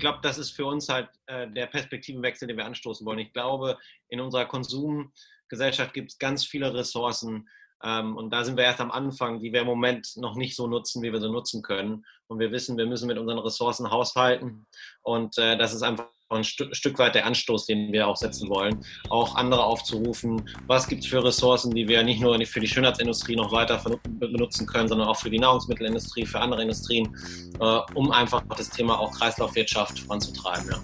ich glaube, das ist für uns halt äh, der Perspektivenwechsel, den wir anstoßen wollen. Ich glaube, in unserer Konsumgesellschaft gibt es ganz viele Ressourcen, ähm, und da sind wir erst am Anfang, die wir im Moment noch nicht so nutzen, wie wir sie nutzen können. Und wir wissen, wir müssen mit unseren Ressourcen haushalten. Und äh, das ist einfach ein Stück, weit der Anstoß, den wir auch setzen wollen, auch andere aufzurufen. Was gibt es für Ressourcen, die wir nicht nur für die Schönheitsindustrie noch weiter benutzen können, sondern auch für die Nahrungsmittelindustrie, für andere Industrien, äh, um einfach das Thema auch Kreislaufwirtschaft voranzutreiben. Ja.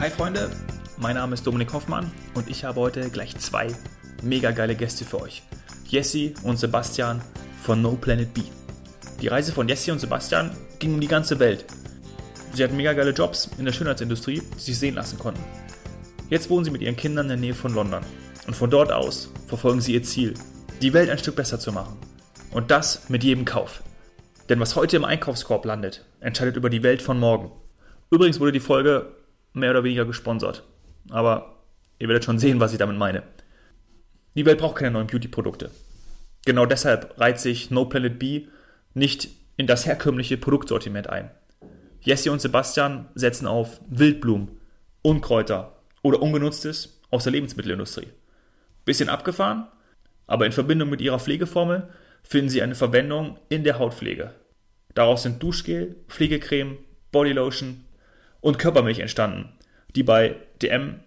Hi Freunde, mein Name ist Dominik Hoffmann und ich habe heute gleich zwei mega geile Gäste für euch. Jesse und Sebastian von No Planet B. Die Reise von Jesse und Sebastian ging um die ganze Welt. Sie hatten mega geile Jobs in der Schönheitsindustrie, die sich sehen lassen konnten. Jetzt wohnen sie mit ihren Kindern in der Nähe von London. Und von dort aus verfolgen sie ihr Ziel, die Welt ein Stück besser zu machen. Und das mit jedem Kauf. Denn was heute im Einkaufskorb landet, entscheidet über die Welt von morgen. Übrigens wurde die Folge mehr oder weniger gesponsert. Aber ihr werdet schon sehen, was ich damit meine. Die Welt braucht keine neuen Beauty-Produkte. Genau deshalb reiht sich No Planet B nicht in das herkömmliche Produktsortiment ein. Jesse und Sebastian setzen auf Wildblumen, Unkräuter oder Ungenutztes aus der Lebensmittelindustrie. Bisschen abgefahren, aber in Verbindung mit ihrer Pflegeformel finden sie eine Verwendung in der Hautpflege. Daraus sind Duschgel, Pflegecreme, Bodylotion und Körpermilch entstanden, die bei DM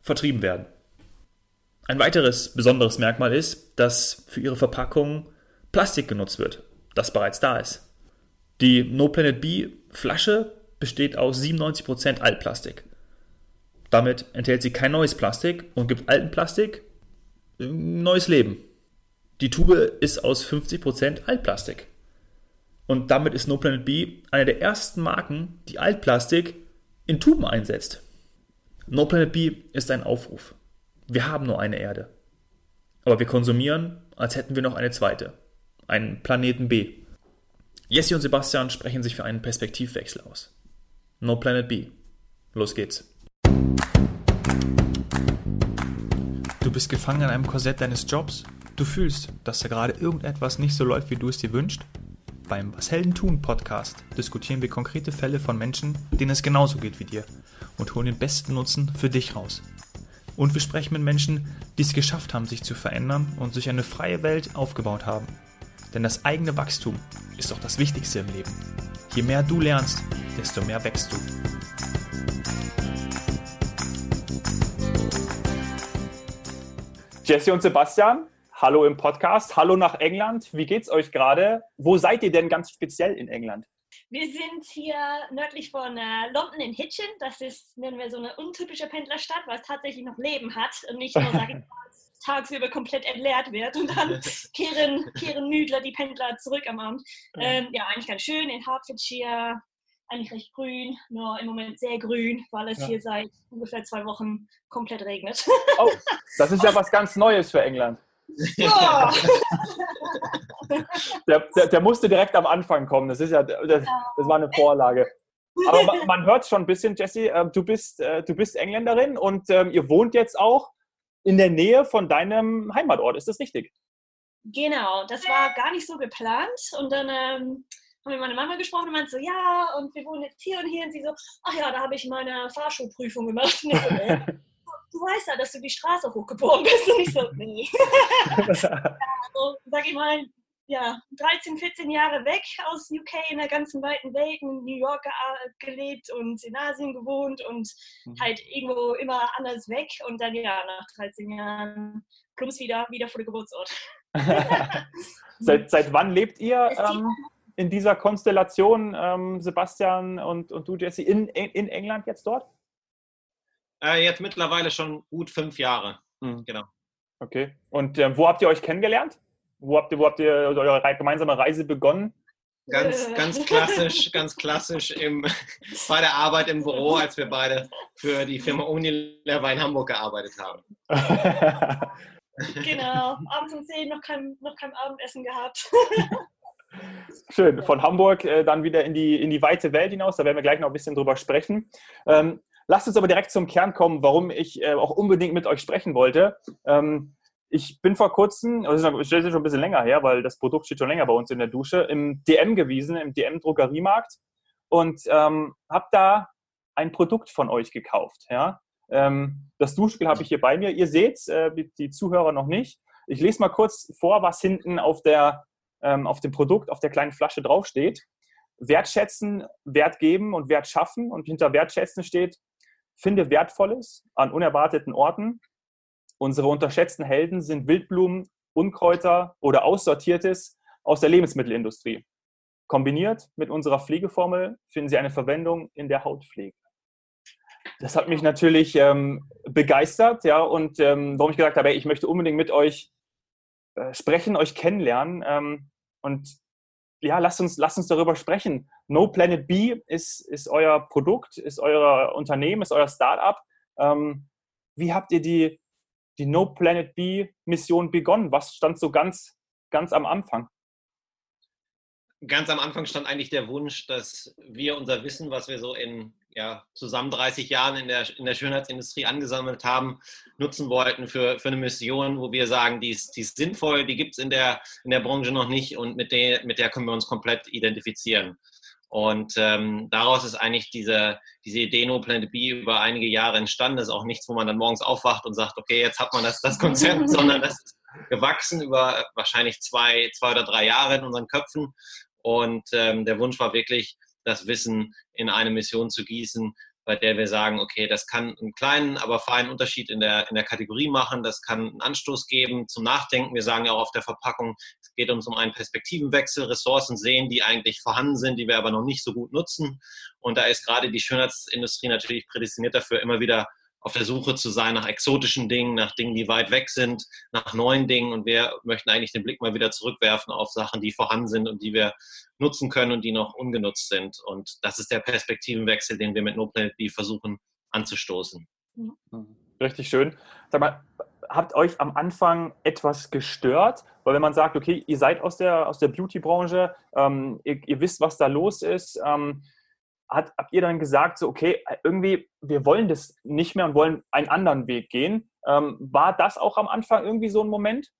vertrieben werden. Ein weiteres besonderes Merkmal ist, dass für ihre Verpackung Plastik genutzt wird, das bereits da ist. Die No Planet B Flasche besteht aus 97% Altplastik. Damit enthält sie kein neues Plastik und gibt alten Plastik neues Leben. Die Tube ist aus 50% Altplastik. Und damit ist No Planet B eine der ersten Marken, die Altplastik in Tuben einsetzt. No Planet B ist ein Aufruf. Wir haben nur eine Erde. Aber wir konsumieren, als hätten wir noch eine zweite. Einen Planeten B. Jesse und Sebastian sprechen sich für einen Perspektivwechsel aus. No Planet B. Los geht's. Du bist gefangen in einem Korsett deines Jobs. Du fühlst, dass da gerade irgendetwas nicht so läuft, wie du es dir wünschst beim Was Helden tun Podcast diskutieren wir konkrete Fälle von Menschen, denen es genauso geht wie dir und holen den besten Nutzen für dich raus. Und wir sprechen mit Menschen, die es geschafft haben, sich zu verändern und sich eine freie Welt aufgebaut haben. Denn das eigene Wachstum ist doch das Wichtigste im Leben. Je mehr du lernst, desto mehr wächst du. Jesse und Sebastian, Hallo im Podcast, hallo nach England. Wie geht's euch gerade? Wo seid ihr denn ganz speziell in England? Wir sind hier nördlich von äh, London in Hitchin. Das ist, nennen wir so eine untypische Pendlerstadt, weil es tatsächlich noch Leben hat und nicht nur, sage ich mal, tagsüber komplett entleert wird und dann kehren, kehren Nüdler die Pendler zurück am Abend. Ähm, ja, eigentlich ganz schön in Hertfordshire, eigentlich recht grün, nur im Moment sehr grün, weil es ja. hier seit ungefähr zwei Wochen komplett regnet. Oh, das ist ja was ganz Neues für England. Der, der, der, musste direkt am Anfang kommen. Das ist ja, das, das war eine Vorlage. Aber man, man hört schon ein bisschen, Jessie, äh, du, bist, äh, du bist Engländerin und ähm, ihr wohnt jetzt auch in der Nähe von deinem Heimatort. Ist das richtig? Genau, das war gar nicht so geplant. Und dann ähm, haben wir meine Mama gesprochen und meinte so, ja, und wir wohnen jetzt hier und hier. Und sie so, ach ja, da habe ich meine Fahrschulprüfung gemacht. Du weißt ja, dass du die Straße hochgeboren bist. Und ich so, nee. also, sag ich mal, ja, 13, 14 Jahre weg aus UK in der ganzen weiten Welt, in New York gelebt und in Asien gewohnt und mhm. halt irgendwo immer anders weg und dann ja, nach 13 Jahren plumps wieder, wieder vor der Geburtsort. seit, seit wann lebt ihr ähm, in dieser Konstellation, ähm, Sebastian und, und du, Jesse, in, in England jetzt dort? Äh, jetzt mittlerweile schon gut fünf Jahre. Mhm. Genau. Okay. Und äh, wo habt ihr euch kennengelernt? Wo habt ihr, wo habt ihr eure gemeinsame Reise begonnen? Ganz, ganz klassisch, ganz klassisch im, bei der Arbeit im Büro, als wir beide für die Firma Unilever in Hamburg gearbeitet haben. genau, abends um 10 noch kein, noch kein Abendessen gehabt. Schön, von Hamburg äh, dann wieder in die, in die weite Welt hinaus, da werden wir gleich noch ein bisschen drüber sprechen. Ähm, lasst uns aber direkt zum Kern kommen, warum ich äh, auch unbedingt mit euch sprechen wollte. Ähm, ich bin vor kurzem, also das ist schon ein bisschen länger her, weil das Produkt steht schon länger bei uns in der Dusche, im DM gewesen, im DM-Drogeriemarkt und ähm, habe da ein Produkt von euch gekauft. Ja? Ähm, das Duschgel habe ich hier bei mir. Ihr seht es, äh, die Zuhörer noch nicht. Ich lese mal kurz vor, was hinten auf, der, ähm, auf dem Produkt, auf der kleinen Flasche draufsteht. Wertschätzen, Wert geben und Wert schaffen. Und hinter Wertschätzen steht, finde Wertvolles an unerwarteten Orten. Unsere unterschätzten Helden sind Wildblumen, Unkräuter oder Aussortiertes aus der Lebensmittelindustrie. Kombiniert mit unserer Pflegeformel finden Sie eine Verwendung in der Hautpflege. Das hat mich natürlich ähm, begeistert, ja, und ähm, warum ich gesagt habe, ich möchte unbedingt mit euch äh, sprechen, euch kennenlernen. Ähm, und ja, lasst uns, lasst uns darüber sprechen. No Planet B ist, ist euer Produkt, ist euer Unternehmen, ist euer Startup. Ähm, wie habt ihr die, die No Planet B Mission begonnen? Was stand so ganz, ganz am Anfang? Ganz am Anfang stand eigentlich der Wunsch, dass wir unser Wissen, was wir so in ja, zusammen 30 Jahren in der, in der Schönheitsindustrie angesammelt haben, nutzen wollten für, für eine Mission, wo wir sagen, die ist, die ist sinnvoll, die gibt es in der, in der Branche noch nicht und mit der, mit der können wir uns komplett identifizieren. Und ähm, daraus ist eigentlich diese, diese Idee No Planet B über einige Jahre entstanden. Das ist auch nichts, wo man dann morgens aufwacht und sagt, okay, jetzt hat man das, das Konzept, sondern das ist gewachsen über wahrscheinlich zwei, zwei oder drei Jahre in unseren Köpfen. Und ähm, der Wunsch war wirklich, das Wissen in eine Mission zu gießen, bei der wir sagen, okay, das kann einen kleinen, aber feinen Unterschied in der, in der Kategorie machen, das kann einen Anstoß geben zum Nachdenken. Wir sagen ja auch auf der Verpackung, es geht uns um einen Perspektivenwechsel, Ressourcen sehen, die eigentlich vorhanden sind, die wir aber noch nicht so gut nutzen. Und da ist gerade die Schönheitsindustrie natürlich prädestiniert dafür, immer wieder auf der Suche zu sein nach exotischen Dingen, nach Dingen, die weit weg sind, nach neuen Dingen. Und wir möchten eigentlich den Blick mal wieder zurückwerfen auf Sachen, die vorhanden sind und die wir nutzen können und die noch ungenutzt sind. Und das ist der Perspektivenwechsel, den wir mit No Planet B versuchen anzustoßen. Richtig schön. Sag mal, habt euch am Anfang etwas gestört? Weil wenn man sagt, okay, ihr seid aus der, aus der Beauty-Branche, ähm, ihr, ihr, wisst, was da los ist, ähm, hat, habt ihr dann gesagt, so, okay, irgendwie, wir wollen das nicht mehr und wollen einen anderen Weg gehen? Ähm, war das auch am Anfang irgendwie so ein Moment?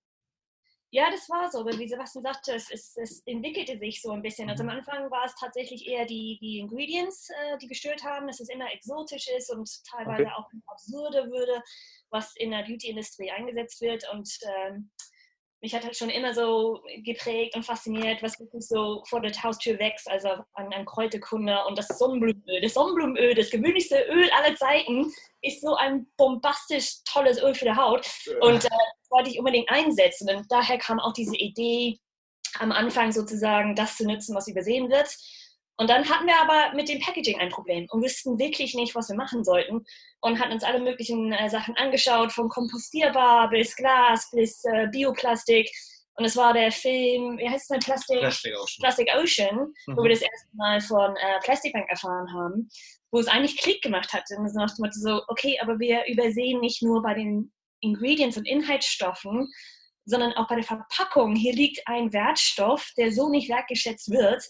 Ja, das war so, weil wie Sebastian sagte, es, es, es, entwickelte sich so ein bisschen. Also am mhm. Anfang war es tatsächlich eher die, die Ingredients, äh, die gestört haben, dass es immer exotisch ist und teilweise okay. auch absurde würde, was in der Beauty-Industrie eingesetzt wird. Und ähm, mich hat halt schon immer so geprägt und fasziniert, was wirklich so vor der Haustür wächst, also an, an Kräuterkunde und das Sonnenblumenöl. Das Sonnenblumenöl, das gewöhnlichste Öl aller Zeiten, ist so ein bombastisch tolles Öl für die Haut. Und äh, das wollte ich unbedingt einsetzen. Und daher kam auch diese Idee, am Anfang sozusagen das zu nutzen, was übersehen wird und dann hatten wir aber mit dem Packaging ein Problem und wussten wirklich nicht, was wir machen sollten und hatten uns alle möglichen äh, Sachen angeschaut, von kompostierbar bis Glas bis äh, Bioplastik. Und es war der Film, wie heißt es denn, Plastic, Plastic Ocean, Plastic Ocean mhm. wo wir das erste Mal von äh, Plastic Bank erfahren haben, wo es eigentlich Klick gemacht hat. Und so nach dem Motto so, okay, aber wir übersehen nicht nur bei den Ingredients und Inhaltsstoffen, sondern auch bei der Verpackung. Hier liegt ein Wertstoff, der so nicht wertgeschätzt wird.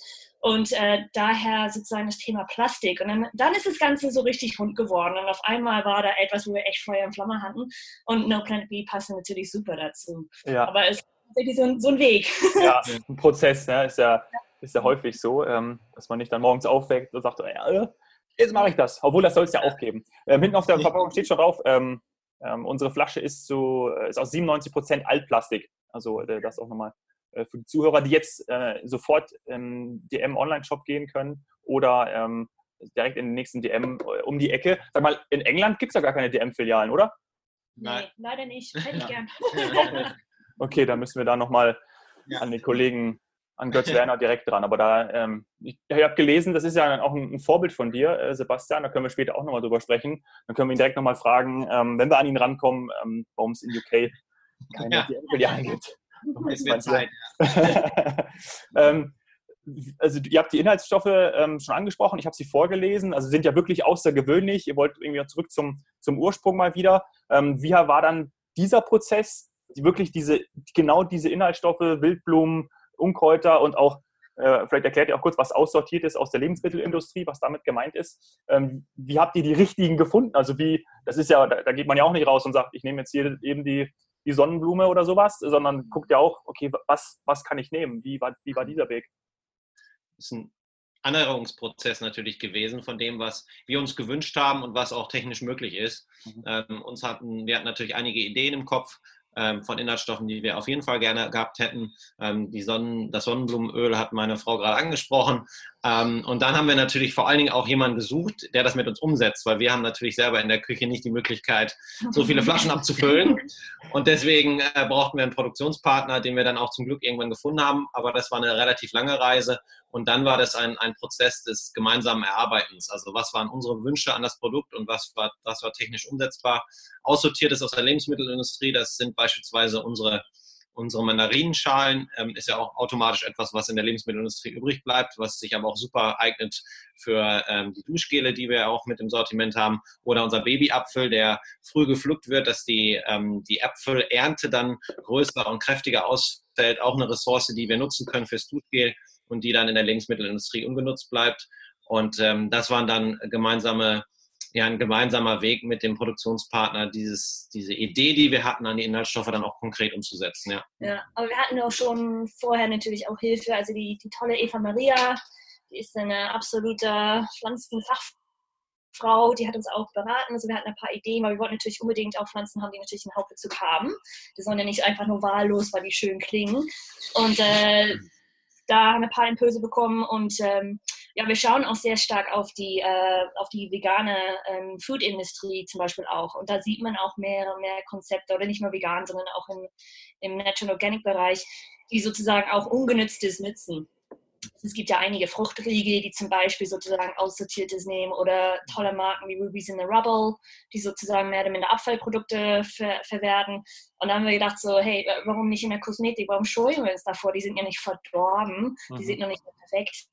Und äh, daher sozusagen das Thema Plastik. Und dann, dann, ist das Ganze so richtig rund geworden. Und auf einmal war da etwas, wo wir echt Feuer und Flamme hatten. Und No Planet B passt natürlich super dazu. Ja. Aber es ist wirklich so ein, so ein Weg. Ja, ein Prozess, ne? ist, ja, ist ja häufig so, ähm, dass man nicht dann morgens aufweckt und sagt, ja, äh, jetzt mache ich das. Obwohl, das soll es ja auch geben. Ähm, hinten auf der Verpackung steht schon drauf, ähm, ähm, unsere Flasche ist, so, äh, ist aus 97% Altplastik. Also äh, das auch nochmal für die Zuhörer, die jetzt äh, sofort im DM-Online-Shop gehen können oder ähm, direkt in den nächsten DM äh, um die Ecke. Sag mal, in England gibt es ja gar keine DM-Filialen, oder? Nein, nee, leider nicht. Hätte ich gern. okay, dann müssen wir da nochmal ja. an den Kollegen, an Götz Werner direkt dran. Aber da, ähm, ich, ich habe gelesen, das ist ja auch ein, ein Vorbild von dir, äh, Sebastian. Da können wir später auch nochmal drüber sprechen. Dann können wir ihn direkt nochmal fragen, ähm, wenn wir an ihn rankommen, ähm, warum es in UK keine ja. DM-Filialen gibt. Es wird Zeit. ähm, also ihr habt die Inhaltsstoffe ähm, schon angesprochen, ich habe sie vorgelesen, also sind ja wirklich außergewöhnlich. Ihr wollt irgendwie zurück zum, zum Ursprung mal wieder. Ähm, wie war dann dieser Prozess, die wirklich diese, genau diese Inhaltsstoffe, Wildblumen, Unkräuter und auch Äh, vielleicht erklärt ihr auch kurz, was aussortiert ist aus der Lebensmittelindustrie, was damit gemeint ist. Ähm, wie habt ihr die richtigen gefunden? Also wie, das ist ja, da, da geht man ja auch nicht raus und sagt, ich nehme jetzt hier eben die, die Sonnenblume oder sowas, sondern guckt ja auch, okay, was, was kann ich nehmen? Wie war, wie war dieser Weg? Das ist ein Annäherungsprozess natürlich gewesen von dem, was wir uns gewünscht haben und was auch technisch möglich ist. Mhm. Ähm, uns hatten, wir hatten natürlich einige Ideen im Kopf, ähm, von Inhaltsstoffen, die wir auf jeden Fall gerne gehabt hätten. Ähm, die Sonnen, das Sonnenblumenöl hat meine Frau gerade angesprochen. Ähm, und dann haben wir natürlich vor allen Dingen auch jemanden gesucht, der das mit uns umsetzt, weil wir haben natürlich selber in der Küche nicht die Möglichkeit, so viele Flaschen abzufüllen. Und deswegen äh, brauchten wir einen Produktionspartner, den wir dann auch zum Glück irgendwann gefunden haben. Aber das war eine relativ lange Reise. Und dann war das ein, ein Prozess des gemeinsamen Erarbeitens. Also was waren unsere Wünsche an das Produkt und was war, was war technisch umsetzbar. Aussortiert ist aus der Lebensmittelindustrie. Das sind beispielsweise unsere, unsere Mandarinenschalen. Ähm, ist ja auch automatisch etwas, was in der Lebensmittelindustrie übrig bleibt, was sich aber auch super eignet für ähm, die Duschgele, die wir auch mit im Sortiment haben. Oder unser Babyapfel, der früh gepflückt wird, dass die, ähm, die Äpfelernte dann größer und kräftiger ausfällt. Auch eine Ressource, die wir nutzen können fürs Duschgel und die dann in der Lebensmittelindustrie ungenutzt bleibt. Und ähm, das waren dann gemeinsame, ja, ein gemeinsamer Weg mit dem Produktionspartner, dieses, diese Idee, die wir hatten, an die Inhaltsstoffe dann auch konkret umzusetzen. Ja, ja aber wir hatten auch schon vorher natürlich auch Hilfe. Also die, die tolle Eva Maria, die ist eine absolute Pflanzenfachfrau, die hat uns auch beraten. Also wir hatten ein paar Ideen, aber wir wollten natürlich unbedingt auch Pflanzen haben, die natürlich einen Hauptbezug haben. Die sollen ja nicht einfach nur wahllos, weil die schön klingen. Und äh, da haben wir ein paar Impulse bekommen und ähm, ja, wir schauen auch sehr stark auf die, äh, auf die vegane ähm, Food-Industrie zum Beispiel auch. Und da sieht man auch mehr und mehr Konzepte, oder nicht nur vegan, sondern auch im, im Natural Organic Bereich, die sozusagen auch Ungenütztes nützen es gibt ja einige Fruchtriegel, die zum Beispiel sozusagen aussortiertes nehmen oder tolle Marken wie Rubies in the Rubble, die sozusagen mehr oder minder Abfallprodukte ver verwerten. Und dann haben wir gedacht so, hey, warum nicht in der Kosmetik? Warum scheuen wir uns davor? Die sind ja nicht verdorben, die mhm. sind noch nicht perfekt.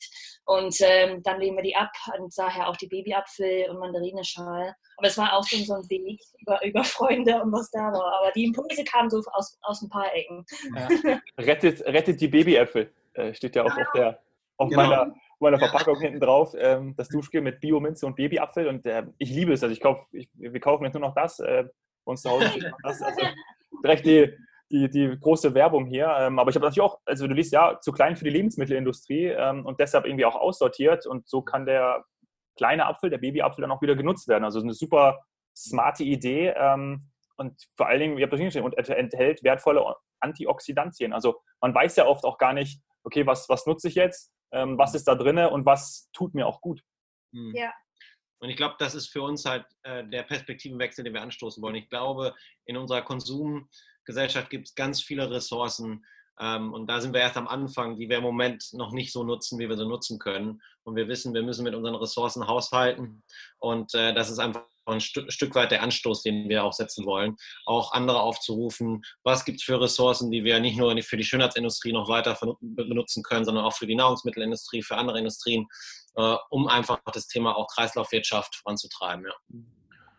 Und ähm, dann lehnen wir die ab und daher auch die Babyapfel und Mandarinenschal. Aber es war auch schon so ein Weg über, über Freunde und was da war. Aber die Impulse kamen so aus, aus ein paar Ecken. Ja. rettet, rettet die Babyäpfel, äh, steht ja auch auf der auf genau. meiner, meiner Verpackung hinten drauf. Ähm, das Duschgel mit Biominze und Babyapfel. Und äh, ich liebe es. Also ich kauf, ich, wir kaufen jetzt nur noch das. Äh, uns zu Hause steht noch das. Also direkt die, die, die große Werbung hier. Ähm, aber ich habe natürlich auch, also du liest ja, zu klein für die Lebensmittelindustrie ähm, und deshalb irgendwie auch aussortiert. Und so kann der kleine Apfel, der Babyapfel, dann auch wieder genutzt werden. Also eine super smarte Idee. Ähm, und vor allen Dingen, ihr habt das hingestellt, und enthält wertvolle Antioxidantien. Also man weiß ja oft auch gar nicht, okay, was, was nutze ich jetzt? ähm, was ist da drin und was tut mir auch gut. Hm. Ja. Und ich glaube, das ist für uns halt äh, der Perspektivenwechsel, den wir anstoßen wollen. Ich glaube, in unserer Konsumgesellschaft gibt es ganz viele Ressourcen. Ähm, und da sind wir erst am Anfang, die wir im Moment noch nicht so nutzen, wie wir sie nutzen können. Und wir wissen, wir müssen mit unseren Ressourcen haushalten. Und äh, das ist einfach ein Stück, Stück weit der Anstoß, den wir auch setzen wollen, auch andere aufzurufen, was gibt es für Ressourcen, die wir nicht nur für die Schönheitsindustrie noch weiter benutzen können, sondern auch für die Nahrungsmittelindustrie, für andere Industrien, äh, um einfach das Thema auch Kreislaufwirtschaft voranzutreiben. Ja.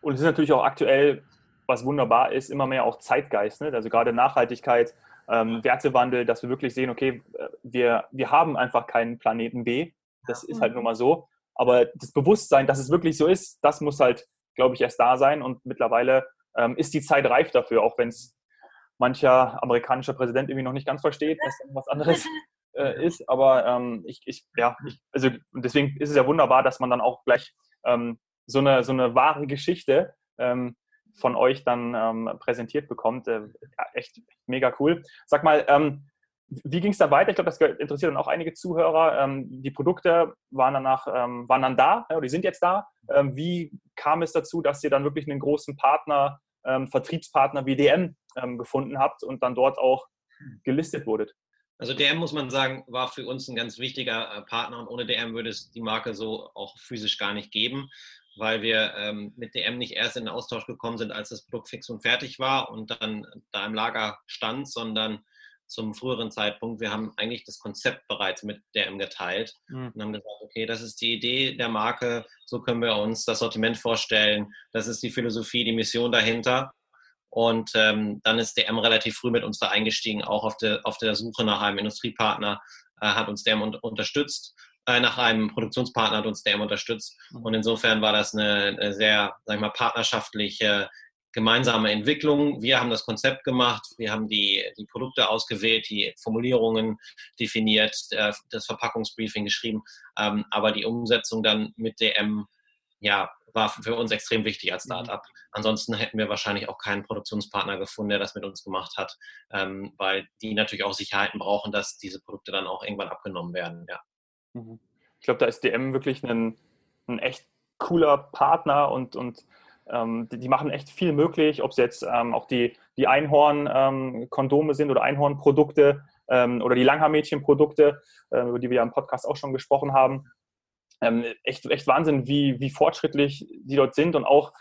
Und es ist natürlich auch aktuell, was wunderbar ist, immer mehr auch Zeitgeist, ne? also gerade Nachhaltigkeit, ähm, Wertewandel, dass wir wirklich sehen, okay, äh, wir, wir haben einfach keinen Planeten B, das ist halt nun mal so. Aber das Bewusstsein, dass es wirklich so ist, das muss halt glaube ich, erst da sein. Und mittlerweile ähm, ist die Zeit reif dafür, auch wenn es mancher amerikanischer Präsident irgendwie noch nicht ganz versteht, dass was anderes äh, ist. Aber ähm, ich, ich, ja, ich, also deswegen ist es ja wunderbar, dass man dann auch gleich ähm, so, eine, so eine wahre Geschichte ähm, von euch dann ähm, präsentiert bekommt. Äh, ja, echt mega cool. Sag mal, ähm, wie ging es dann weiter? Ich glaube, das interessiert dann auch einige Zuhörer. Ähm, die Produkte waren danach, ähm, waren dann da, ja, die sind jetzt da. Ähm, wie kam es dazu, dass ihr dann wirklich einen großen Partner, ähm, Vertriebspartner wie DM ähm, gefunden habt und dann dort auch gelistet wurdet? Also DM muss man sagen, war für uns ein ganz wichtiger äh, Partner und ohne DM würde es die Marke so auch physisch gar nicht geben, weil wir ähm, mit DM nicht erst in den Austausch gekommen sind, als das Produkt fix und fertig war und dann da im Lager stand, sondern zum früheren Zeitpunkt. Wir haben eigentlich das Konzept bereits mit DM geteilt mhm. und haben gesagt, okay, das ist die Idee der Marke, so können wir uns das Sortiment vorstellen, das ist die Philosophie, die Mission dahinter. Und ähm, dann ist DM relativ früh mit uns da eingestiegen, auch auf der, auf der Suche nach einem Industriepartner, äh, hat uns DM un unterstützt. Äh, nach einem Produktionspartner hat uns DM unterstützt. Mhm. Und insofern war das eine, eine sehr, sag ich mal, partnerschaftliche gemeinsame Entwicklung. Wir haben das Konzept gemacht, wir haben die, die Produkte ausgewählt, die Formulierungen definiert, das Verpackungsbriefing geschrieben, ähm, aber die Umsetzung dann mit DM ja, war für uns extrem wichtig als mhm. Startup. Ansonsten hätten wir wahrscheinlich auch keinen Produktionspartner gefunden, der das mit uns gemacht hat, ähm, weil die natürlich auch Sicherheiten brauchen, dass diese Produkte dann auch irgendwann abgenommen werden. Ja. Mhm. Ich glaube, da ist DM wirklich ein, ein echt cooler Partner und, und ähm, die, die, machen echt viel möglich, ob es jetzt ähm, auch die, die Einhorn-Kondome ähm, sind oder Einhorn-Produkte ähm, oder die Langhaarmädchen-Produkte, äh, über die wir ja im Podcast auch schon gesprochen haben. Ähm, echt, echt Wahnsinn, wie, wie fortschrittlich die dort sind und auch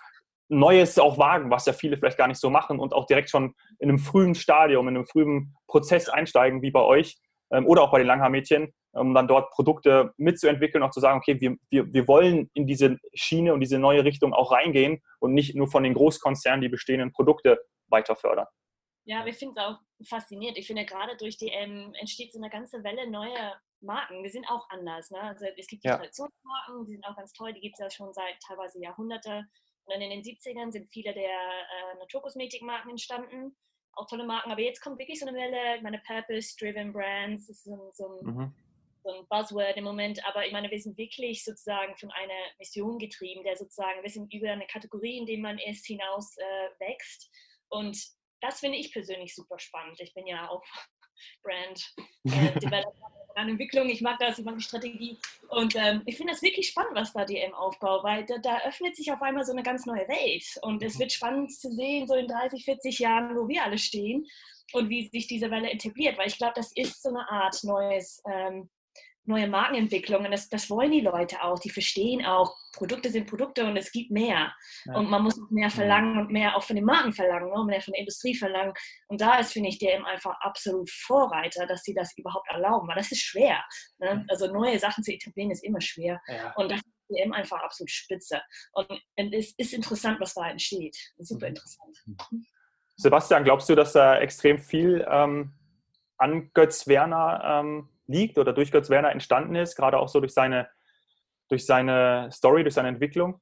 Neues auch wagen, was ja viele vielleicht gar nicht so machen und auch direkt schon in einem frühen Stadium, in einem frühen Prozess einsteigen, wie bei euch oder auch bei den Langhaarmädchen, um dann dort Produkte mitzuentwickeln, auch zu sagen, okay, wir, wir, wir wollen in diese Schiene und diese neue Richtung auch reingehen und nicht nur von den Großkonzernen die bestehenden Produkte weiter fördern. Ja, wir finden es auch faszinierend. Ich finde, gerade durch die ähm, entsteht so eine ganze Welle neuer Marken. Wir sind auch anders. Ne? Also es gibt die ja. Traditionsmarken, die sind auch ganz toll, die gibt es ja schon seit teilweise Jahrhunderte. Und dann in den 70ern sind viele der äh, Naturkosmetikmarken entstanden auch tolle Marken. Aber jetzt kommt wirklich so eine Welle, meine Purpose-Driven Brands, das ist so, so, ein, mhm. so, ein, Buzzword im Moment. Aber ich meine, wir sind wirklich sozusagen von einer Mission getrieben, der sozusagen ein bisschen über eine Kategorie, in der man ist, hinaus äh, wächst. Und das finde ich persönlich super spannend. Ich bin ja auch Brand äh, Developer Entwicklung. Ich mag das, ich mag die Strategie. Und ähm, ich finde das wirklich spannend, was da DM aufbaut, weil da, da, öffnet sich auf einmal so eine ganz neue Welt. Und es mhm. wird spannend zu sehen, so in 30, 40 Jahren, wo wir alle stehen und wie sich diese Welle etabliert. Weil ich glaube, das ist so eine Art neues ähm, neue Markenentwicklungen, das, das wollen die Leute auch. Die verstehen auch, Produkte sind Produkte und es gibt mehr. Ja. Und man muss mehr verlangen und mehr auch von den Marken verlangen, ne? mehr von der Industrie verlangen. Und da ist, finde ich, DM einfach absolut Vorreiter, dass sie das überhaupt erlauben, weil das ist schwer. Ne? Also neue Sachen zu etablieren ist immer schwer. Ja. Und das ist DM einfach absolut spitze. Und, und es ist interessant, was da entsteht. Super mhm. interessant. Mhm. Sebastian, glaubst du, dass da extrem viel ähm, an Götz Werner ähm, liegt oder durch Götz Werner entstanden ist, gerade auch so durch seine, durch seine Story, durch seine Entwicklung?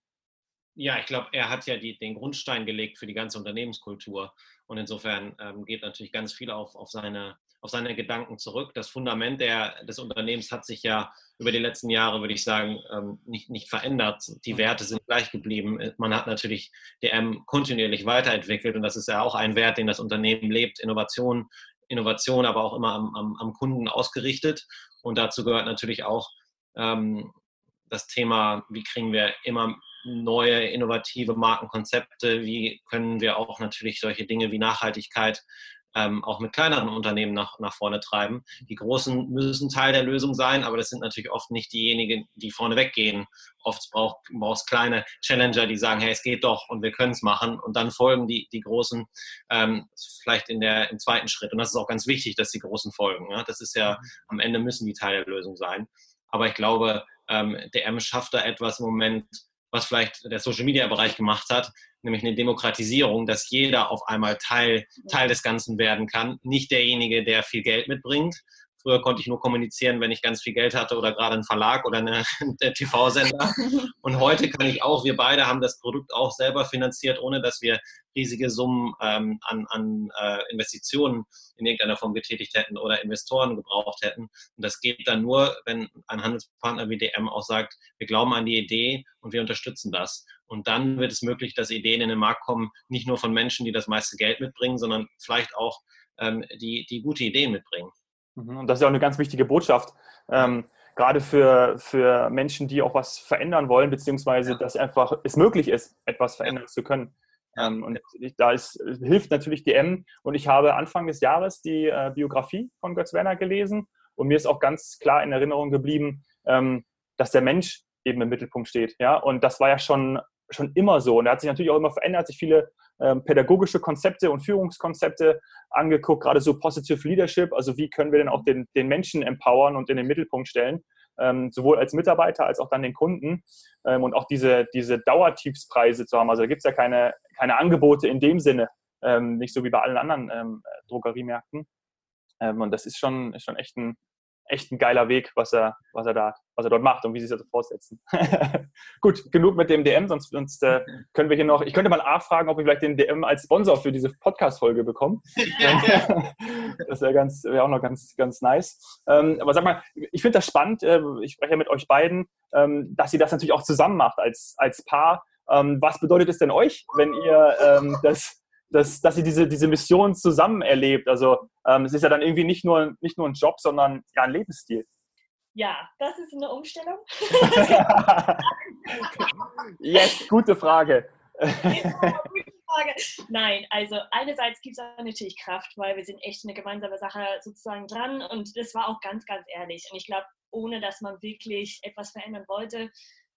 Ja, ich glaube, er hat ja die, den Grundstein gelegt für die ganze Unternehmenskultur. Und insofern ähm, geht natürlich ganz viel auf, auf, seine, auf seine Gedanken zurück. Das Fundament der, des Unternehmens hat sich ja über die letzten Jahre, würde ich sagen, ähm, nicht, nicht verändert. Die Werte sind gleich geblieben. Man hat natürlich DM kontinuierlich weiterentwickelt und das ist ja auch ein Wert, den das Unternehmen lebt. Innovation Innovation, aber auch immer am, am, am Kunden ausgerichtet. Und dazu gehört natürlich auch ähm, das Thema, wie kriegen wir immer neue, innovative Markenkonzepte, wie können wir auch natürlich solche Dinge wie Nachhaltigkeit ähm, auch mit kleineren Unternehmen nach, nach vorne treiben. Die Großen müssen Teil der Lösung sein, aber das sind natürlich oft nicht diejenigen, die vorne weggehen. Oft braucht es kleine Challenger, die sagen, hey, es geht doch und wir können es machen. Und dann folgen die, die Großen ähm, vielleicht in der, im zweiten Schritt. Und das ist auch ganz wichtig, dass die Großen folgen. Ja? Das ist ja, am Ende müssen die Teil der Lösung sein. Aber ich glaube, ähm, DM schafft da etwas im Moment, was vielleicht der Social Media Bereich gemacht hat, nämlich eine Demokratisierung, dass jeder auf einmal Teil, Teil des Ganzen werden kann. Nicht derjenige, der viel Geld mitbringt, Früher konnte ich nur kommunizieren, wenn ich ganz viel Geld hatte oder gerade einen Verlag oder eine, der TV-Sender. Und heute kann ich auch, wir beide haben das Produkt auch selber finanziert, ohne dass wir riesige Summen ähm, an, an äh, Investitionen in irgendeiner Form getätigt hätten oder Investoren gebraucht hätten. Und das geht dann nur, wenn ein Handelspartner wie DM auch sagt, wir glauben an die Idee und wir unterstützen das. Und dann wird es möglich, dass Ideen in den Markt kommen, nicht nur von Menschen, die das meiste Geld mitbringen, sondern vielleicht auch ähm, die, die gute Ideen mitbringen. Mhm, und das ist ja auch eine ganz wichtige Botschaft, ähm, gerade für, für Menschen, die auch was verändern wollen, beziehungsweise dass einfach es möglich ist, etwas verändern zu können. Ähm, und da ist, hilft natürlich DM. Und ich habe Anfang des Jahres die äh, Biografie von Götz Werner gelesen und mir ist auch ganz klar in Erinnerung geblieben, ähm, dass der Mensch eben im Mittelpunkt steht. Ja? Und das war ja schon, schon immer so. Und er hat sich natürlich auch immer verändert, sich viele ähm, pädagogische Konzepte und Führungskonzepte angeguckt, gerade so Positive Leadership, also wie können wir denn auch den, den Menschen empowern und in den Mittelpunkt stellen, ähm, sowohl als Mitarbeiter als auch dann den Kunden ähm, und auch diese, diese Dauertiefspreise zu haben. Also da gibt es ja keine, keine Angebote in dem Sinne, ähm, nicht so wie bei allen anderen ähm, Drogeriemärkten. Ähm, und das ist schon, ist schon echt ein, echt ein geiler Weg, was er, was er da, was er dort macht und wie sie es also fortsetzen. Gut, genug mit dem DM, sonst, sonst äh, können wir hier noch, ich könnte mal A fragen, ob wir vielleicht den DM als Sponsor für diese Podcast-Folge bekommen. das wäre ganz, wäre auch noch ganz, ganz nice. Ähm, aber sag mal, ich finde das spannend, äh, ich spreche ja mit euch beiden, ähm, dass ihr das natürlich auch zusammen macht als, als Paar. Ähm, was bedeutet es denn euch, wenn ihr ähm, das dass, dass ihr diese, diese Mission zusammen erlebt. Also ähm, es ist ja dann irgendwie nicht nur, nicht nur ein Job, sondern ja ein Lebensstil. Ja, das ist eine Umstellung. yes, gute Frage. Nein, also einerseits gibt es natürlich Kraft, weil wir sind echt eine gemeinsame Sache sozusagen dran und das war auch ganz, ganz ehrlich. Und ich glaube, ohne dass man wirklich etwas verändern wollte,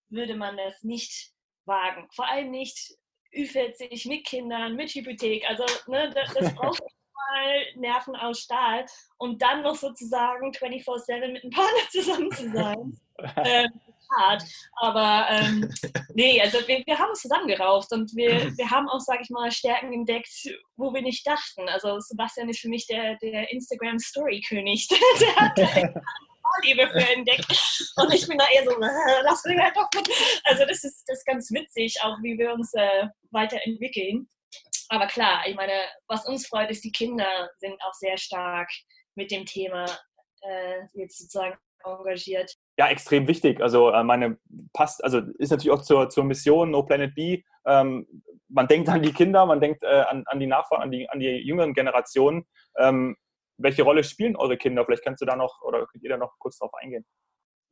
würde man das nicht wagen. Vor allem nicht Ü40 mit Kindern, mit Hypothek. Also ne, das, das braucht mal Nerven aus Stahl. Und dann noch sozusagen 24-7 mit einem Partner zusammen zu sein. ähm, hart. Aber ähm, nee, also wir, wir haben uns zusammengerauft und wir, wir haben auch, sage ich mal, Stärken entdeckt, wo wir nicht dachten. Also Sebastian ist für mich der, der Instagram-Story-König. der hat Vorliebe für entdeckt. Und ich bin da eher so, äh, lass mich einfach mit. Also das ist, das ist ganz witzig, auch wie wir uns äh, weiterentwickeln. Aber klar, ich meine, was uns freut, ist, die Kinder sind auch sehr stark mit dem Thema äh, jetzt sozusagen engagiert. Ja, extrem wichtig. Also äh, meine passt, also ist natürlich auch zur, zur Mission No Planet B. Ähm, man denkt an die Kinder, man denkt äh, an, an die Nachfahren, an die, an die jüngeren Generationen. Ähm, welche Rolle spielen eure Kinder? Vielleicht kannst du da noch oder könnt ihr da noch kurz drauf eingehen.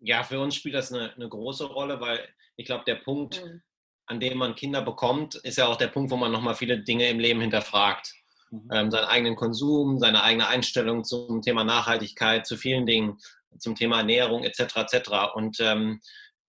Ja, für uns spielt das eine, eine große Rolle, weil ich glaube, der Punkt, mhm. an dem man Kinder bekommt, ist ja auch der Punkt, wo man nochmal viele Dinge im Leben hinterfragt. Mhm. Ähm, seinen eigenen Konsum, seine eigene Einstellung zum Thema Nachhaltigkeit, zu vielen Dingen, zum Thema Ernährung etc. etc. Und ähm,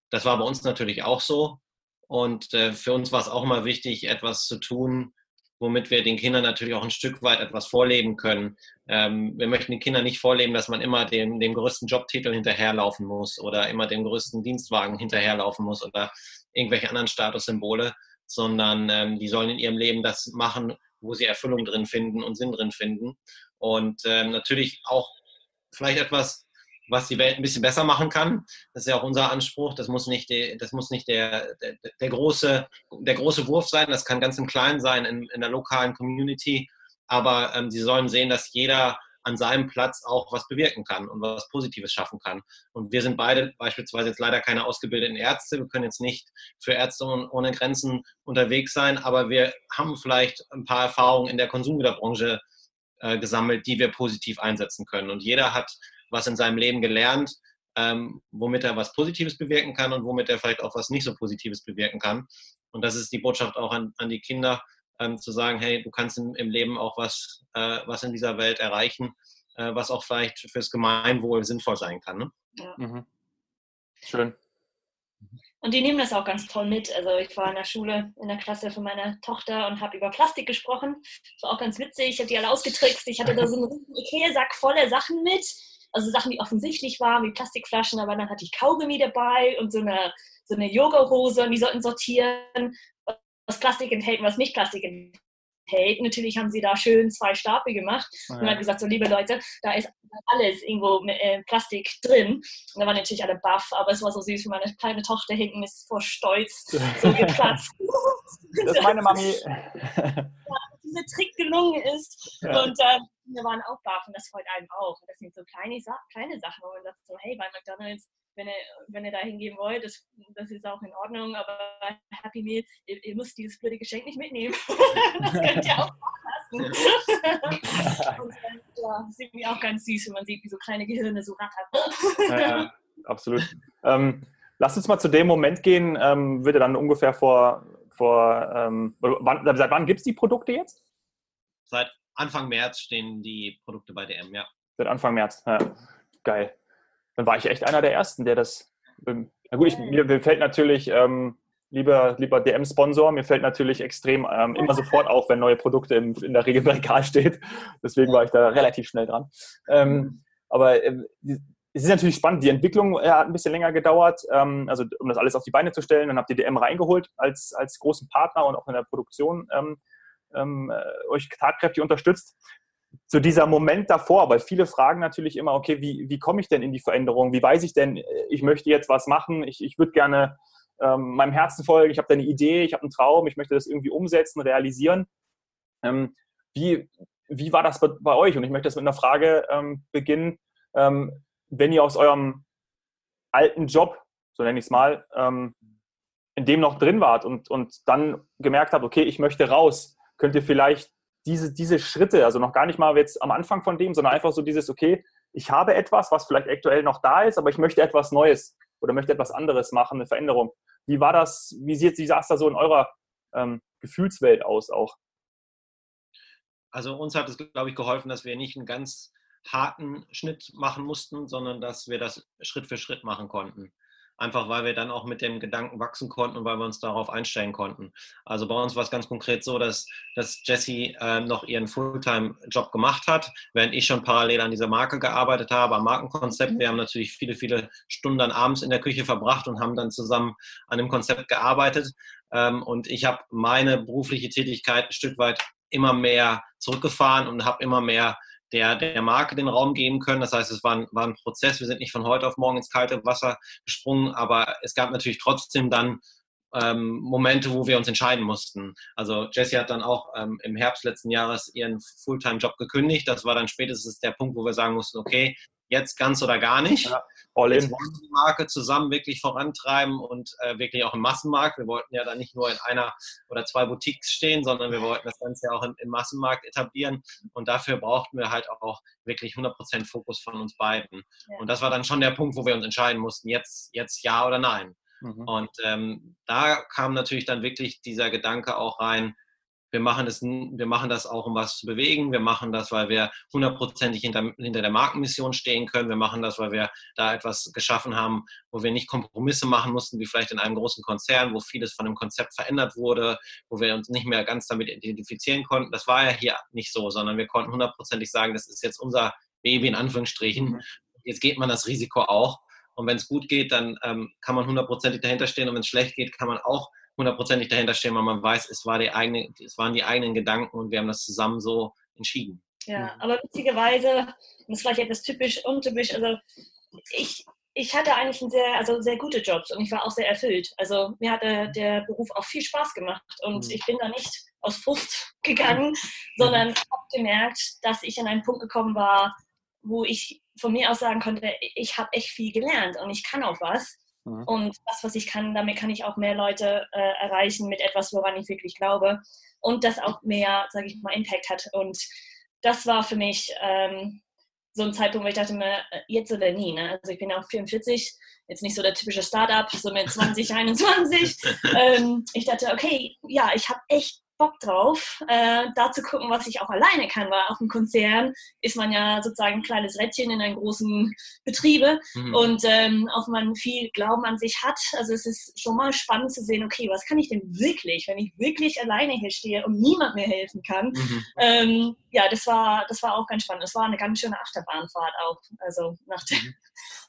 das war bei uns natürlich auch so. Und äh, für uns war es auch immer wichtig, etwas zu tun, womit wir den Kindern natürlich auch ein Stück weit etwas vorleben können. Ähm, wir möchten den Kindern nicht vorleben, dass man immer dem, dem größten Jobtitel hinterherlaufen muss oder immer dem größten Dienstwagen hinterherlaufen muss oder irgendwelche anderen Statussymbole, sondern ähm, die sollen in ihrem Leben das machen, wo sie Erfüllung drin finden und Sinn drin finden. Und ähm, natürlich auch vielleicht etwas was die Welt ein bisschen besser machen kann. Das ist ja auch unser Anspruch. Das muss nicht, die, das muss nicht der, der, der, große, der große Wurf sein. Das kann ganz im Kleinen sein in, in der lokalen Community. Aber ähm, sie sollen sehen, dass jeder an seinem Platz auch was bewirken kann und was Positives schaffen kann. Und wir sind beide beispielsweise jetzt leider keine ausgebildeten Ärzte. Wir können jetzt nicht für Ärzte ohne Grenzen unterwegs sein, aber wir haben vielleicht ein paar Erfahrungen in der Konsumgüterbranche äh, gesammelt, die wir positiv einsetzen können. Und jeder hat was in seinem Leben gelernt, ähm, womit er was Positives bewirken kann und womit er vielleicht auch was nicht so Positives bewirken kann. Und das ist die Botschaft auch an, an die Kinder, ähm, zu sagen, hey, du kannst im, im Leben auch was, äh, was in dieser Welt erreichen, äh, was auch vielleicht fürs Gemeinwohl sinnvoll sein kann. Ne? Ja. Mhm. Schön. Und die nehmen das auch ganz toll mit. Also ich war in der Schule, in der Klasse von meiner Tochter und habe über Plastik gesprochen. Das war auch ganz witzig. Ich habe die alle ausgetrickst. Ich hatte da so einen Ikea-Sack voller Sachen mit also Sachen, die offensichtlich waren, wie Plastikflaschen, aber dann hatte ich Kaugummi dabei und so eine, so eine Yoga-Hose und die sollten sortieren, was Plastik enthält und was nicht Plastik enthält. Natürlich haben sie da schön zwei Stapel gemacht ja. und haben gesagt, so liebe Leute, da ist alles irgendwo mit äh, Plastik drin. Und da waren natürlich alle baff, aber es war so süß, wie meine kleine Tochter hinten ist vor Stolz so geplatzt. das ist meine Mami. ja, dieser Trick gelungen ist. Ja. Und äh, wir waren auch baff und das freut einem auch. Und das sind so kleine, kleine Sachen, wo man sagt so, hey, bei McDonalds, wenn ihr, wenn ihr da hingehen wollt, das, das ist auch in Ordnung, aber Happy Meal, ihr, ihr müsst dieses blöde Geschenk nicht mitnehmen. das könnt ihr auch lassen. und dann, ja, das ist auch ganz süß, wenn man sieht, wie so kleine Gehirne so rattern. ja, absolut. Ähm, Lass uns mal zu dem Moment gehen, ähm, wird er dann ungefähr vor, vor ähm, wann, seit wann gibt es die Produkte jetzt? Seit Anfang März stehen die Produkte bei DM, ja. Seit Anfang März, ja. Geil. Dann war ich echt einer der Ersten, der das. Ähm, na gut, ich, mir, mir, fällt natürlich, ähm, lieber, lieber DM-Sponsor, mir fällt natürlich extrem ähm, immer sofort auf, wenn neue Produkte im, in der Regel im Regal steht. Deswegen war ich da relativ schnell dran. Ähm, aber äh, es ist natürlich spannend. Die Entwicklung äh, hat ein bisschen länger gedauert, ähm, also um das alles auf die Beine zu stellen. Dann habt ihr DM reingeholt als, als großen Partner und auch in der Produktion ähm, ähm, äh, euch tatkräftig unterstützt. so dieser Moment davor, weil viele fragen natürlich immer, okay, wie, wie komme ich denn in die Veränderung? Wie weiß ich denn, ich möchte jetzt was machen, ich, ich würde gerne ähm, meinem Herzen folgen, ich habe da eine Idee, ich habe einen Traum, ich möchte das irgendwie umsetzen, realisieren. Ähm, wie, wie war das bei, bei, euch? Und ich möchte das mit einer Frage ähm, beginnen. Ähm, wenn ihr aus eurem alten Job, so nenne ich es mal, ähm, in dem noch drin wart und, und dann gemerkt habt, okay, ich möchte raus, könnt ihr vielleicht diese, diese Schritte, also noch gar nicht mal jetzt am Anfang von dem, sondern einfach so dieses, okay, ich habe etwas, was vielleicht aktuell noch da ist, aber ich möchte etwas Neues oder möchte etwas anderes machen, eine Veränderung. Wie war das, wie sieht, wie sah es da so in eurer ähm, Gefühlswelt aus auch? Also uns hat es, glaube ich, geholfen, dass wir nicht einen ganz harten Schnitt machen mussten, sondern dass wir das Schritt für Schritt machen konnten einfach weil wir dann auch mit dem Gedanken wachsen konnten und weil wir uns darauf einstellen konnten. Also bei uns war es ganz konkret so, dass, dass Jessie äh, noch ihren Fulltime-Job gemacht hat, während ich schon parallel an dieser Marke gearbeitet habe, am Markenkonzept. Wir haben natürlich viele, viele Stunden dann abends in der Küche verbracht und haben dann zusammen an dem Konzept gearbeitet. Ähm, und ich habe meine berufliche Tätigkeit ein Stück weit immer mehr zurückgefahren und habe immer mehr der, der Marke den Raum geben können. Das heißt, es war ein, war ein Prozess. Wir sind nicht von heute auf morgen ins kalte Wasser gesprungen, aber es gab natürlich trotzdem dann ähm, Momente, wo wir uns entscheiden mussten. Also Jessie hat dann auch ähm, im Herbst letzten Jahres ihren Fulltime-Job gekündigt. Das war dann spätestens der Punkt, wo wir sagen mussten, okay, jetzt ganz oder gar nicht. Ja, all in. Jetzt wollen wir die Marke zusammen wirklich vorantreiben und äh, wirklich auch im Massenmarkt. Wir wollten ja da nicht nur in einer oder zwei Boutiques stehen, sondern wir wollten das Ganze ja auch im, im Massenmarkt etablieren. Und dafür brauchten wir halt auch wirklich 100% Fokus von uns beiden. Ja. Und das war dann schon der Punkt, wo wir uns entscheiden mussten, jetzt, jetzt ja oder nein. Mhm. Und ähm, da kam natürlich dann wirklich dieser Gedanke auch rein, wir machen, das, wir machen das auch, um was zu bewegen. Wir machen das, weil wir hundertprozentig hinter, hinter der Markenmission stehen können. Wir machen das, weil wir da etwas geschaffen haben, wo wir nicht Kompromisse machen mussten, wie vielleicht in einem großen Konzern, wo vieles von dem Konzept verändert wurde, wo wir uns nicht mehr ganz damit identifizieren konnten. Das war ja hier nicht so, sondern wir konnten hundertprozentig sagen, das ist jetzt unser Baby in Anführungsstrichen. Mhm. Jetzt geht man das Risiko auch. Und wenn es gut geht, dann ähm, kann man hundertprozentig dahinter stehen. Und wenn es schlecht geht, kann man auch hundertprozentig dahinter stehen, weil man weiß, es, war die eigene, es waren die eigenen Gedanken und wir haben das zusammen so entschieden. Ja, aber witzigerweise, das ist vielleicht etwas typisch, untypisch, also ich, ich hatte eigentlich einen sehr, also sehr gute Jobs und ich war auch sehr erfüllt. Also mir hat der, der Beruf auch viel Spaß gemacht und mhm. ich bin da nicht aus Frust gegangen, sondern habe gemerkt, dass ich an einen Punkt gekommen war, wo ich von mir aus sagen konnte, ich habe echt viel gelernt und ich kann auch was. Mhm. Und das, was ich kann, damit kann ich auch mehr Leute äh, erreichen mit etwas, woran ich wirklich glaube. Und das auch mehr, sage ich mal, Impact hat. Und das war für mich ähm, so ein Zeitpunkt, wo ich dachte mir, äh, jetzt oder nie. Ne? Also ich bin auch 44, jetzt nicht so der typische Startup, so mit 2021. ähm, ich dachte, okay, ja, ich habe echt Bock drauf, äh, da zu gucken, was ich auch alleine kann, weil auf dem Konzern ist man ja sozusagen ein kleines Rädchen in einem großen Betriebe mhm. und ähm, auch man viel Glauben an sich hat. Also es ist schon mal spannend zu sehen, okay, was kann ich denn wirklich, wenn ich wirklich alleine hier stehe und niemand mir helfen kann. Mhm. Ähm, ja, das war, das war auch ganz spannend. Das war eine ganz schöne Achterbahnfahrt auch. Also nach dem, mhm.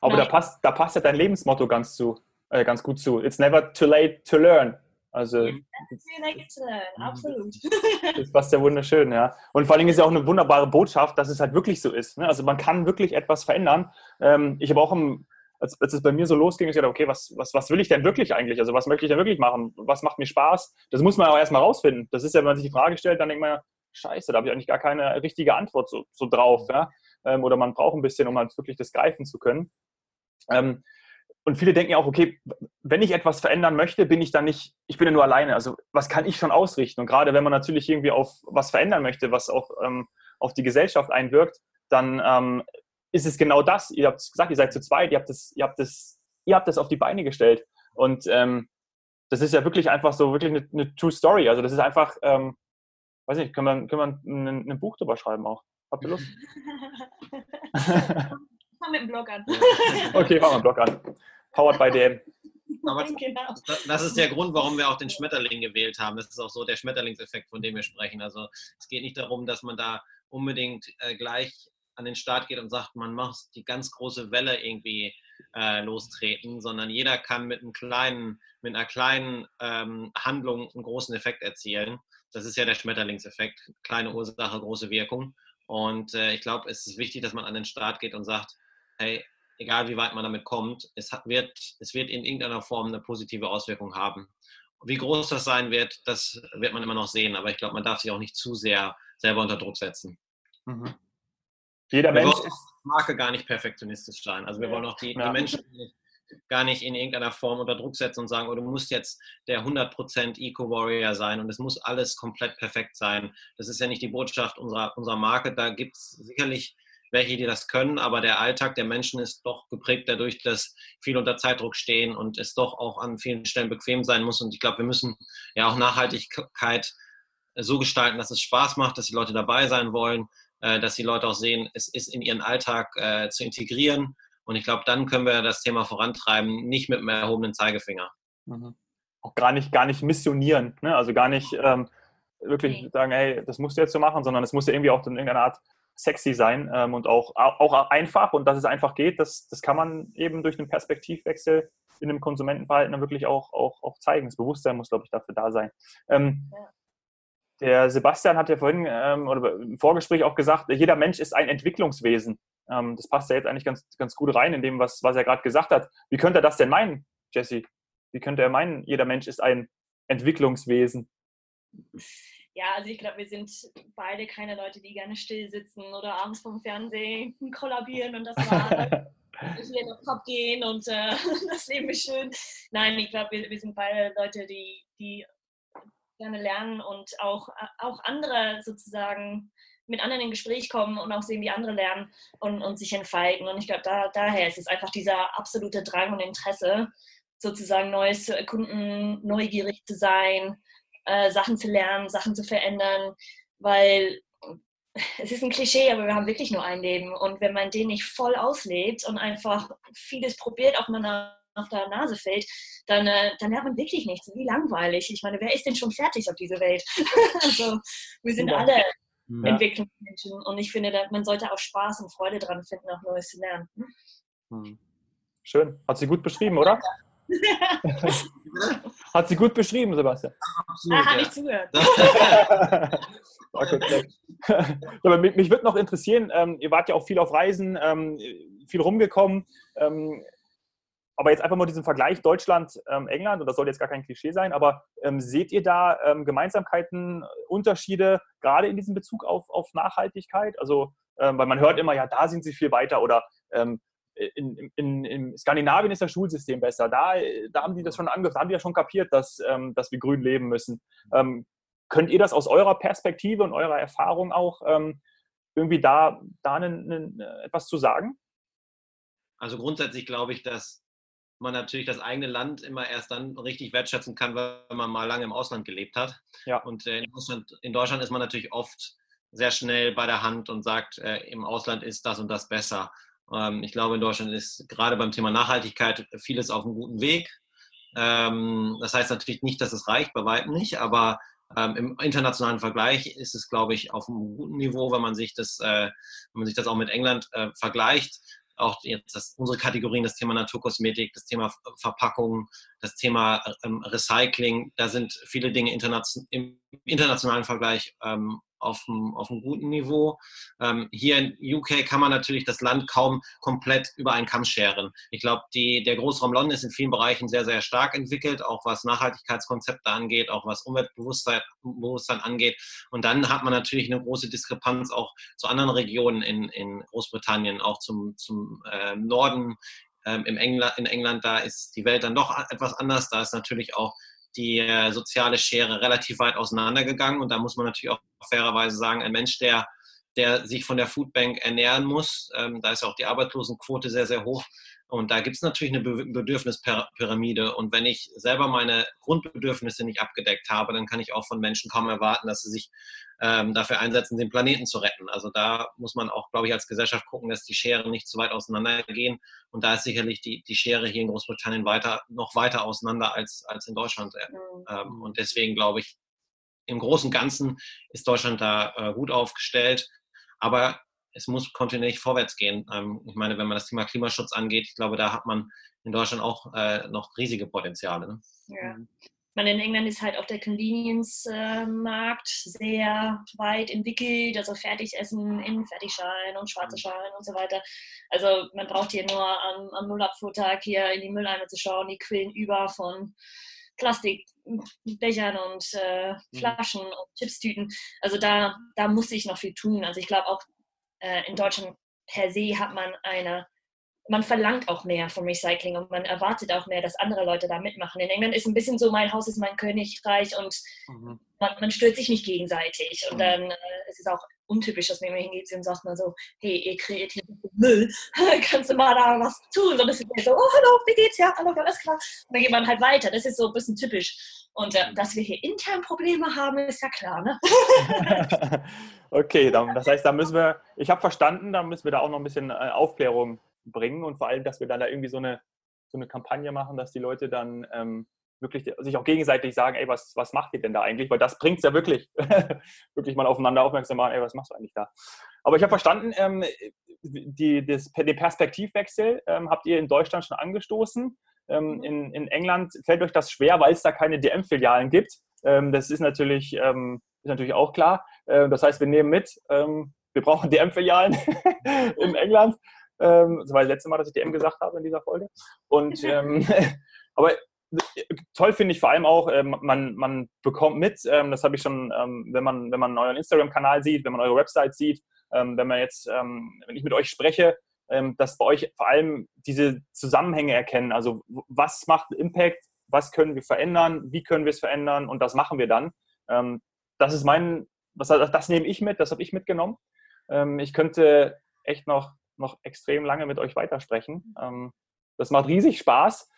Aber nach da passt, da passt ja dein Lebensmotto ganz zu, äh, ganz gut zu. It's never too late to learn. Also absolut. Das passt ja wunderschön, ja. Und vor allem ist ja auch eine wunderbare Botschaft, dass es halt wirklich so ist. Ne? Also man kann wirklich etwas verändern. Ähm, ich habe auch, im, als, als es bei mir so losging, ich dachte, okay, was, was, was will ich denn wirklich eigentlich? Also was möchte ich denn wirklich machen? Was macht mir Spaß? Das muss man auch erstmal rausfinden. Das ist ja, wenn man sich die Frage stellt, dann denkt man, scheiße, da habe ich eigentlich gar keine richtige Antwort so, so drauf. Ja? Ähm, oder man braucht ein bisschen, um halt wirklich das greifen zu können. Ähm, und viele denken ja auch, okay, wenn ich etwas verändern möchte, bin ich dann nicht, ich bin ja nur alleine. Also was kann ich schon ausrichten? Und gerade wenn man natürlich irgendwie auf was verändern möchte, was auch ähm, auf die Gesellschaft einwirkt, dann ähm, ist es genau das. Ihr habt gesagt, ihr seid zu zweit, ihr habt das, ihr habt das, ihr habt das auf die Beine gestellt. Und ähm, das ist ja wirklich einfach so, wirklich eine, eine True Story. Also das ist einfach, ähm, weiß nicht, können wir, können wir ein, ein Buch drüber schreiben auch? Habt ihr Lust? Fang mit dem Blog an. okay, fang mit dem Blog an. Powered by DM. Aber genau. das ist der Grund, warum wir auch den Schmetterling gewählt haben. Das ist auch so der Schmetterlingseffekt, von dem wir sprechen. Also es geht nicht darum, dass man da unbedingt äh, gleich an den Start geht und sagt, man muss die ganz große Welle irgendwie äh, lostreten, sondern jeder kann mit einem kleinen, mit einer kleinen ähm, Handlung einen großen Effekt erzielen. Das ist ja der Schmetterlingseffekt. Kleine Ursache, große Wirkung. Und äh, ich glaube, es ist wichtig, dass man an den Start geht und sagt, hey, egal wie weit man damit kommt, es, hat, wird, es wird in irgendeiner Form eine positive Auswirkung haben. Wie groß das sein wird, das wird man immer noch sehen. Aber ich glaube, man darf sich auch nicht zu sehr selber unter Druck setzen. Mhm. Jeder wir Mensch ist Marke gar nicht perfektionistisch sein. Also wir wollen auch die, ja. die Menschen gar nicht in irgendeiner Form unter Druck setzen und sagen, oh, du musst jetzt der 100% Eco-Warrior sein und es muss alles komplett perfekt sein. Das ist ja nicht die Botschaft unserer, unserer Marke. Da gibt es sicherlich welche, die das können, aber der Alltag der Menschen ist doch geprägt dadurch, dass viele unter Zeitdruck stehen und es doch auch an vielen Stellen bequem sein muss. Und ich glaube, wir müssen ja auch Nachhaltigkeit so gestalten, dass es Spaß macht, dass die Leute dabei sein wollen, äh, dass die Leute auch sehen, es ist in ihren Alltag äh, zu integrieren und ich glaube, dann können wir das Thema vorantreiben, nicht mit einem erhobenen Zeigefinger. Mhm. Auch gar nicht, gar nicht missionieren, ne? also gar nicht ähm, wirklich okay. sagen, hey, das musst du jetzt so machen, sondern es muss ja irgendwie auch in irgendeiner Art sexy sein ähm, und auch, auch einfach und dass es einfach geht, das, das kann man eben durch einen Perspektivwechsel in einem Konsumentenverhalten dann wirklich auch, auch, auch zeigen. Das Bewusstsein muss, glaube ich, dafür da sein. Ähm, ja. Der Sebastian hat ja vorhin ähm, oder im Vorgespräch auch gesagt, jeder Mensch ist ein Entwicklungswesen. Ähm, das passt ja jetzt eigentlich ganz, ganz gut rein in dem, was, was er gerade gesagt hat. Wie könnte er das denn meinen, Jesse? Wie könnte er meinen, jeder Mensch ist ein Entwicklungswesen? Ja, also ich glaube, wir sind beide keine Leute, die gerne still sitzen oder abends vom Fernsehen kollabieren und das war hier in den Pub gehen und äh, das Leben ist schön. Nein, ich glaube, wir, wir sind beide Leute, die, die gerne lernen und auch, auch andere sozusagen mit anderen in Gespräch kommen und auch sehen, wie andere lernen und, und sich entfalten. Und ich glaube, da, daher ist es einfach dieser absolute Drang und Interesse, sozusagen Neues zu erkunden, neugierig zu sein, äh, Sachen zu lernen, Sachen zu verändern, weil es ist ein Klischee, aber wir haben wirklich nur ein Leben. Und wenn man den nicht voll auslebt und einfach vieles probiert, auch man auf der Nase fällt, dann, äh, dann lernt man wirklich nichts. Wie langweilig. Ich meine, wer ist denn schon fertig auf dieser Welt? also, wir sind ja. alle ja. Entwicklungsmenschen. Und ich finde, man sollte auch Spaß und Freude dran finden, auch Neues zu lernen. Hm. Schön. Hat sie gut beschrieben, oder? Hat sie gut beschrieben, Sebastian. Absolut, ah, habe ich zugehört. Aber mich, mich würde noch interessieren, ähm, ihr wart ja auch viel auf Reisen, ähm, viel rumgekommen. Ähm, aber jetzt einfach mal diesen Vergleich Deutschland-England, ähm, und das soll jetzt gar kein Klischee sein, aber ähm, seht ihr da ähm, Gemeinsamkeiten, Unterschiede, gerade in diesem Bezug auf, auf Nachhaltigkeit? Also, ähm, weil man hört immer, ja, da sind sie viel weiter oder ähm, in, in, in, Skandinavien ist das Schulsystem besser. Da, da haben die das schon angefangen, haben die ja schon kapiert, dass, ähm, dass wir grün leben müssen. könnt ihr das aus eurer Perspektive und eurer Erfahrung auch irgendwie da, da einen, einen, etwas zu sagen? Also grundsätzlich glaube ich, dass man natürlich das eigene Land immer erst dann richtig wertschätzen kann, wenn man mal lange im Ausland gelebt hat. Ja. Und äh, in, Deutschland, in Deutschland ist man natürlich oft sehr schnell bei der Hand und sagt, äh, im Ausland ist das und das besser. Ähm, ich glaube, in Deutschland ist gerade beim Thema Nachhaltigkeit vieles auf einem guten Weg. Ähm, das heißt natürlich nicht, dass es reicht, bei weitem nicht, aber ähm, im internationalen Vergleich ist es, glaube ich, auf einem guten Niveau, wenn man sich das, äh, wenn man sich das auch mit England äh, vergleicht auch jetzt das, unsere Kategorien, das Thema Naturkosmetik, das Thema Verpackung, das Thema Recycling, da sind viele Dinge internation im internationalen Vergleich auf einem, auf einem guten Niveau. Ähm, hier in UK kann man natürlich das Land kaum komplett über einen Kamm scheren. Ich glaube, der Großraum London ist in vielen Bereichen sehr, sehr stark entwickelt, auch was Nachhaltigkeitskonzepte angeht, auch was Umweltbewusstsein Bewusstsein angeht. Und dann hat man natürlich eine große Diskrepanz auch zu anderen Regionen in, in Großbritannien, auch zum, zum äh, Norden. Ähm, im England, in England, da ist die Welt dann doch etwas anders. Da ist natürlich auch die äh, soziale Schere relativ weit auseinandergegangen. Und da muss man natürlich auch fairerweise sagen, ein Mensch, der, der sich von der Foodbank ernähren muss, ähm, da ist auch die Arbeitslosenquote sehr, sehr hoch. Und da gibt es natürlich eine Bedürfnispyramide. Und wenn ich selber meine Grundbedürfnisse nicht abgedeckt habe, dann kann ich auch von Menschen kaum erwarten, dass sie sich ähm, dafür einsetzen, den Planeten zu retten. Also da muss man auch, glaube ich, als Gesellschaft gucken, dass die Scheren nicht zu weit auseinandergehen. Und da ist sicherlich die, die Schere hier in Großbritannien weiter, noch weiter auseinander als, als in Deutschland. Mhm. Ähm, und deswegen glaube ich, im Großen und Ganzen ist Deutschland da äh, gut aufgestellt. Aber es muss kontinuierlich vorwärts gehen. Ähm, ich meine, wenn man das Thema Klimaschutz angeht, ich glaube, da hat man in Deutschland auch äh, noch riesige Potenziale. Ne? Ja. meine, in England ist halt auch der Convenience-Markt sehr weit entwickelt, also Fertigessen in Fertigschalen und schwarze Schalen und so weiter. Also man braucht hier nur am, am Nullabfuhrtag hier in die Mülleimer zu schauen, die quillen über von Plastikbechern und äh, mhm. Flaschen mhm. und Chipstüten. Also da, da muss ich noch viel tun. Also ich glaube auch äh, in Deutschland per se hat man eine man verlangt auch mehr vom Recycling und man erwartet auch mehr, dass andere Leute da mitmachen. In England ist ein bisschen so, mein Haus ist mein Königreich und mhm. man, man, stört sich nicht gegenseitig. Und mhm. dann äh, ist es auch untypisch, dass man immer hingeht und sagt mal so, hey, ihr kreiert hier Müll, kannst du mal da was tun? Und es ist so, oh, hallo, wie geht's? Ja, hallo, alles klar. Und dann geht man halt weiter. Das ist so ein bisschen typisch. Und äh, dass wir hier intern Probleme haben, ist ja klar, ne? okay, dann, das heißt, da müssen wir, ich habe verstanden, da müssen wir da auch noch ein bisschen äh, Aufklärung bringen und vor allem, dass wir dann da irgendwie so eine, so eine Kampagne machen, dass die Leute dann ähm, wirklich sich auch gegenseitig sagen, ey, was, was macht ihr denn da eigentlich? Weil das bringt es ja wirklich, wirklich mal aufeinander aufmerksam machen, ey, was machst du eigentlich da? Aber ich habe verstanden, ähm, die, das, den Perspektivwechsel ähm, habt ihr in Deutschland schon angestoßen. Ähm, in, in England fällt euch das schwer, weil es da keine DM-Filialen gibt. Ähm, das ist natürlich, ähm, ist natürlich auch klar. Äh, das heißt, wir nehmen mit, ähm, wir brauchen DM-Filialen in England. Ähm, das war das letzte Mal, dass ich DM gesagt habe in dieser Folge. Und ähm, aber toll finde ich vor allem auch, äh, man, man bekommt mit, ähm, das habe ich schon, ähm, wenn, man, wenn man euren Instagram-Kanal sieht, wenn man eure Website sieht, ähm, wenn man jetzt, wenn ich mit euch spreche, dass bei euch vor allem diese Zusammenhänge erkennen. Also was macht Impact, was können wir verändern, wie können wir es verändern und das machen wir dann. das ist mein, was, das nehme ich mit, das habe ich mitgenommen. ich könnte echt noch noch extrem lange mit euch weitersprechen. Ähm, das macht riesig Spaß.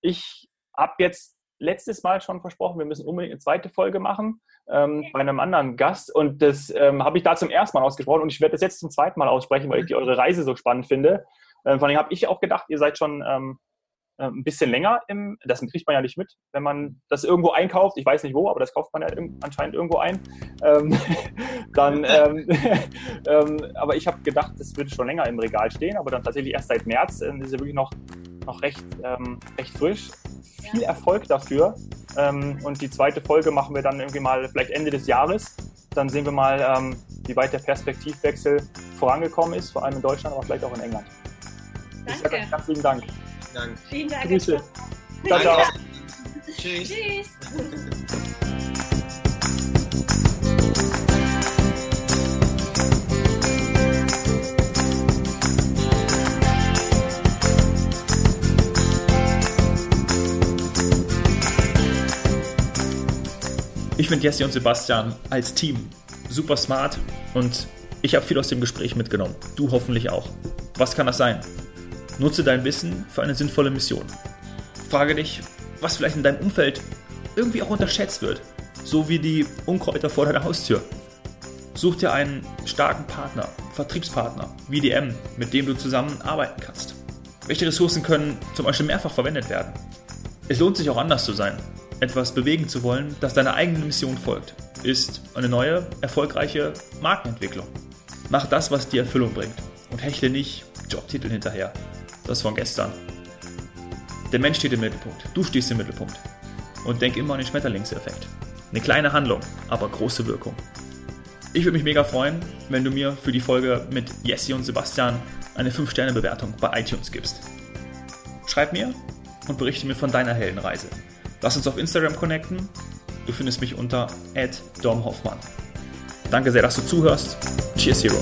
Ich habe jetzt letztes Mal schon versprochen, wir müssen unbedingt eine zweite Folge machen ähm, bei einem anderen Gast. Und das ähm, habe ich da zum ersten Mal ausgesprochen und ich werde das jetzt zum zweiten Mal aussprechen, weil ich die, eure Reise so spannend finde. Ähm, vor allem habe ich auch gedacht, ihr seid schon ähm, äh, ein bisschen länger im, das kriegt man ja nicht mit, wenn man das irgendwo einkauft, ich weiß nicht wo, aber das kauft man ja anscheinend irgendwo ein, ähm, dann, ähm, ähm, aber ich habe gedacht, das würde schon länger im Regal stehen, aber dann tatsächlich erst seit März, äh, ist ja wirklich noch, noch recht, ähm, recht frisch. Viel Erfolg dafür ähm, und die zweite Folge machen wir dann irgendwie mal vielleicht Ende des Jahres, dann sehen wir mal, ähm, wie weit der Perspektivwechsel vorangekommen ist, vor allem in Deutschland, aber vielleicht auch in England. Danke. Ich sage herzlichen Dank. Dank. Vielen Dank. Grüße. Ciao, ciao. Tschüss. Tschüss. Ich finde Jesse und Sebastian als Team super smart und ich habe viel aus dem Gespräch mitgenommen. Du hoffentlich auch. Was kann das sein? Nutze dein Wissen für eine sinnvolle Mission. Frage dich, was vielleicht in deinem Umfeld irgendwie auch unterschätzt wird, so wie die Unkräuter vor deiner Haustür. Such dir einen starken Partner, Vertriebspartner, wie DM, mit dem du zusammen arbeiten kannst. Welche Ressourcen können zum Beispiel mehrfach verwendet werden? Es lohnt sich auch anders zu sein. Etwas bewegen zu wollen, das deiner eigenen Mission folgt, ist eine neue, erfolgreiche Markenentwicklung. Mach das, was dir Erfüllung bringt und hechle nicht Jobtitel hinterher das von gestern. Der Mensch steht im Mittelpunkt, du stehst im Mittelpunkt. Und denk immer an den Schmetterlingseffekt. Eine kleine Handlung, aber große Wirkung. Ich würde mich mega freuen, wenn du mir für die Folge mit Jesse und Sebastian eine 5-Sterne-Bewertung bei iTunes gibst. Schreib mir und berichte mir von deiner Heldenreise. Lass uns auf Instagram connecten. Du findest mich unter @domhoffmann. Danke sehr, dass du zuhörst. Cheers, Hero.